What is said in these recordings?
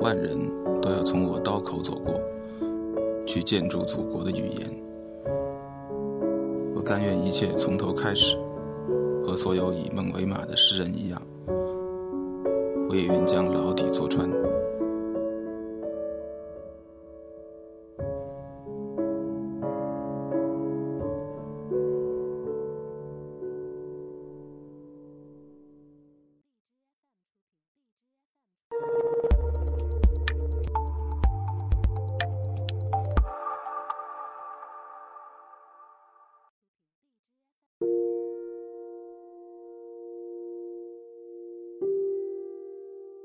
万人都要从我刀口走过，去建筑祖国的语言。我甘愿一切从头开始，和所有以梦为马的诗人一样，我也愿将牢底坐穿。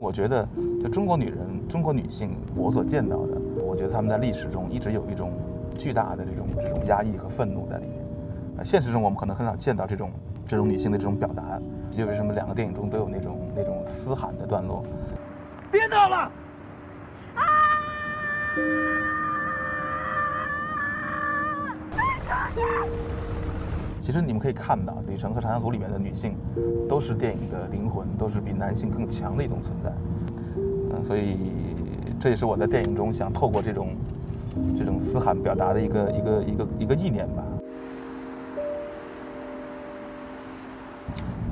我觉得，就中国女人、中国女性，我所见到的，我觉得她们在历史中一直有一种巨大的这种这种压抑和愤怒在里面。啊，现实中我们可能很少见到这种这种女性的这种表达。就为什么两个电影中都有那种那种嘶喊的段落？别闹了！啊！其实你们可以看到，《旅程》和《长江图》里面的女性，都是电影的灵魂，都是比男性更强的一种存在。嗯，所以这也是我在电影中想透过这种这种嘶喊表达的一个一个一个一个意念吧。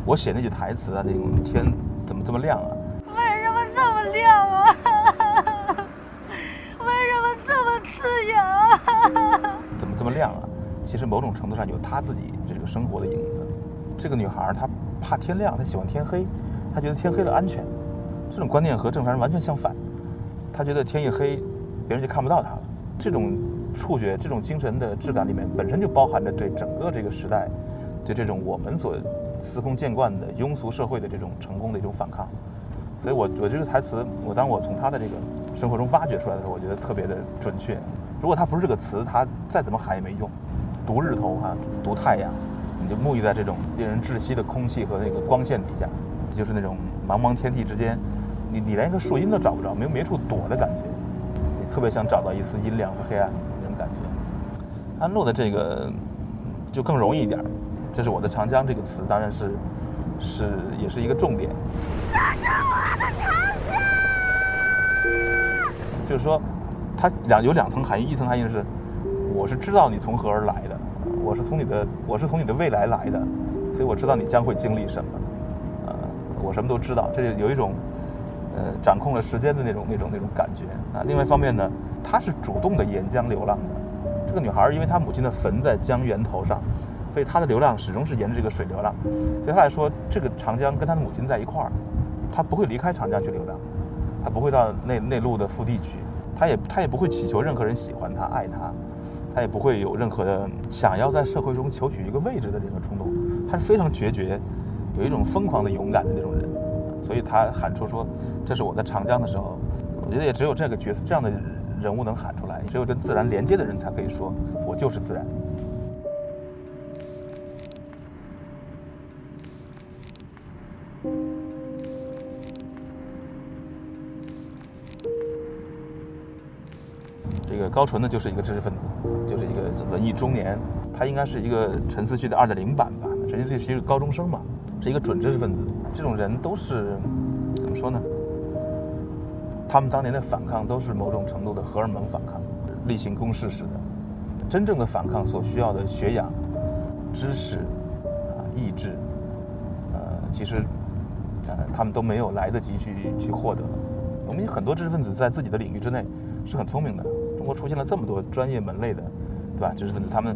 我写那句台词啊，那种天怎么这么亮啊？为什么这么亮啊？为什么这么刺眼啊？怎么这么亮啊？其实某种程度上有他自己这个生活的影子。这个女孩她怕天亮，她喜欢天黑，她觉得天黑了安全。这种观念和正常人完全相反。她觉得天一黑，别人就看不到她了。这种触觉、这种精神的质感里面，本身就包含着对整个这个时代，对这种我们所司空见惯的庸俗社会的这种成功的一种反抗。所以我我这个台词，我当我从她的这个生活中挖掘出来的时候，我觉得特别的准确。如果它不是这个词，它再怎么喊也没用。读日头哈，读太阳，你就沐浴在这种令人窒息的空气和那个光线底下，就是那种茫茫天地之间，你你连一个树荫都找不着，没有没处躲的感觉，你特别想找到一丝阴凉和黑暗那种感觉。安陆的这个就更容易一点，这是我的长江这个词，当然是是也是一个重点。这是我的长江。就是说，它两有两层含义，一层含义是。我是知道你从何而来的，我是从你的，我是从你的未来来的，所以我知道你将会经历什么，呃，我什么都知道，这有一种，呃，掌控了时间的那种那种那种感觉啊。另外一方面呢，她是主动的沿江流浪的，这个女孩儿因为她母亲的坟在江源头上，所以她的流浪始终是沿着这个水流浪。对她来说，这个长江跟她的母亲在一块儿，她不会离开长江去流浪，她不会到内内陆的腹地去，她也她也不会祈求任何人喜欢她爱她。他也不会有任何的想要在社会中求取一个位置的这个冲动，他是非常决绝，有一种疯狂的勇敢的这种人，所以他喊出说：“这是我在长江的时候。”我觉得也只有这个角色这样的人物能喊出来，只有跟自然连接的人才可以说：“我就是自然。”这个高淳呢，就是一个知识分子，就是一个文艺中年，他应该是一个陈思绪的二点零版吧。陈思绪是一个高中生嘛，是一个准知识分子。这种人都是怎么说呢？他们当年的反抗都是某种程度的荷尔蒙反抗，例行公事似的。真正的反抗所需要的学养、知识啊、意志，呃，其实呃，他们都没有来得及去去获得。我们有很多知识分子在自己的领域之内是很聪明的。中国出现了这么多专业门类的，对吧？知识分子，他们，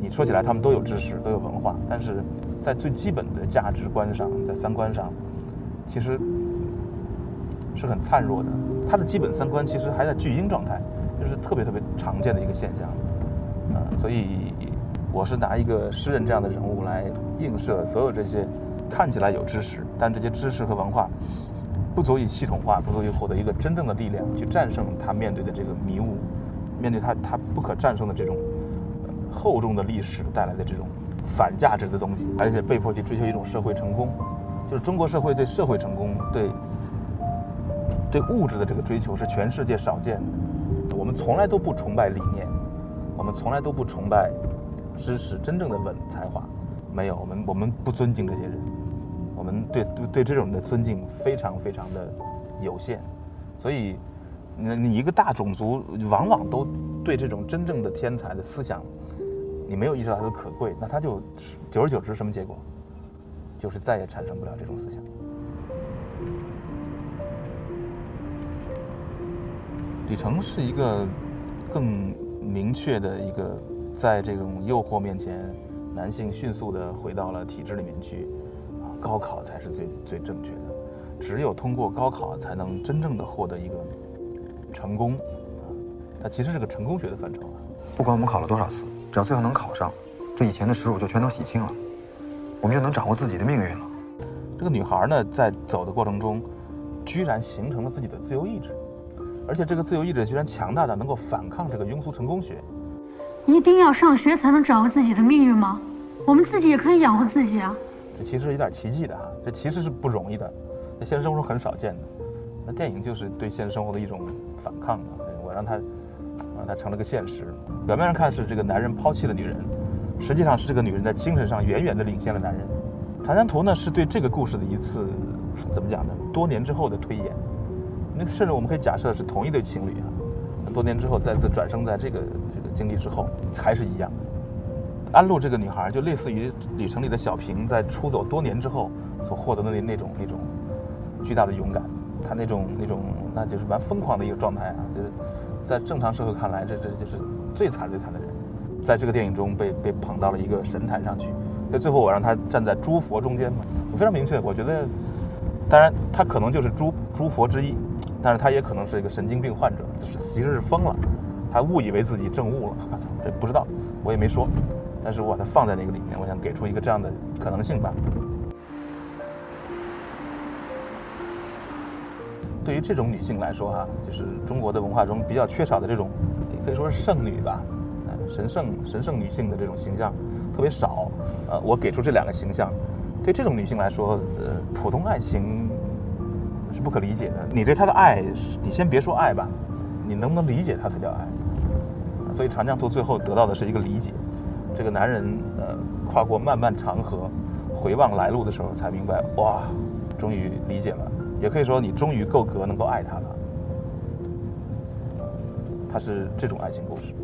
你说起来，他们都有知识，都有文化，但是在最基本的价值观上，在三观上，其实是很灿弱的。他的基本三观其实还在巨婴状态，就是特别特别常见的一个现象。啊，所以我是拿一个诗人这样的人物来映射所有这些看起来有知识，但这些知识和文化不足以系统化，不足以获得一个真正的力量去战胜他面对的这个迷雾。面对他，他不可战胜的这种厚重的历史带来的这种反价值的东西，而且被迫去追求一种社会成功，就是中国社会对社会成功、对对物质的这个追求是全世界少见的。我们从来都不崇拜理念，我们从来都不崇拜知识真正的文才华，没有，我们我们不尊敬这些人，我们对对对这种的尊敬非常非常的有限，所以。你你一个大种族往往都对这种真正的天才的思想，你没有意识到它的可贵，那他就是久而久之什么结果？就是再也产生不了这种思想。李成是一个更明确的一个，在这种诱惑面前，男性迅速的回到了体制里面去，啊，高考才是最最正确的，只有通过高考才能真正的获得一个成功，啊，它其实是个成功学的范畴啊。不管我们考了多少次，只要最后能考上，这以前的耻辱就全都洗清了，我们就能掌握自己的命运了。这个女孩呢，在走的过程中，居然形成了自己的自由意志。而且这个自由意志居然强大的能够反抗这个庸俗成功学，一定要上学才能掌握自己的命运吗？我们自己也可以养活自己啊。这其实有点奇迹的啊，这其实是不容易的，在现实生活中很少见的。那电影就是对现实生活的一种反抗嘛，我让他，让他成了个现实。表面上看是这个男人抛弃了女人，实际上是这个女人在精神上远远的领先了男人。《长江图》呢是对这个故事的一次怎么讲呢？多年之后的推演。那甚至我们可以假设是同一对情侣啊，多年之后再次转生在这个这个经历之后，还是一样。安陆这个女孩就类似于旅程里的小平，在出走多年之后所获得的那那种那种巨大的勇敢，他那种那种那就是蛮疯狂的一个状态啊，就是在正常社会看来，这这就是最惨最惨的人，在这个电影中被被捧到了一个神坛上去，所以最后我让他站在诸佛中间嘛，我非常明确，我觉得，当然他可能就是诸诸佛之一。但是他也可能是一个神经病患者，其实是疯了，他误以为自己证悟了，这不知道，我也没说，但是我把它放在那个里面，我想给出一个这样的可能性吧。对于这种女性来说，哈，就是中国的文化中比较缺少的这种，可以说是圣女吧，啊神圣神圣女性的这种形象特别少。呃，我给出这两个形象，对这种女性来说，呃，普通爱情。是不可理解的。你对她的爱，你先别说爱吧，你能不能理解她才叫爱。所以长江图最后得到的是一个理解。这个男人呃，跨过漫漫长河，回望来路的时候，才明白，哇，终于理解了。也可以说，你终于够格能够爱他了。他是这种爱情故事。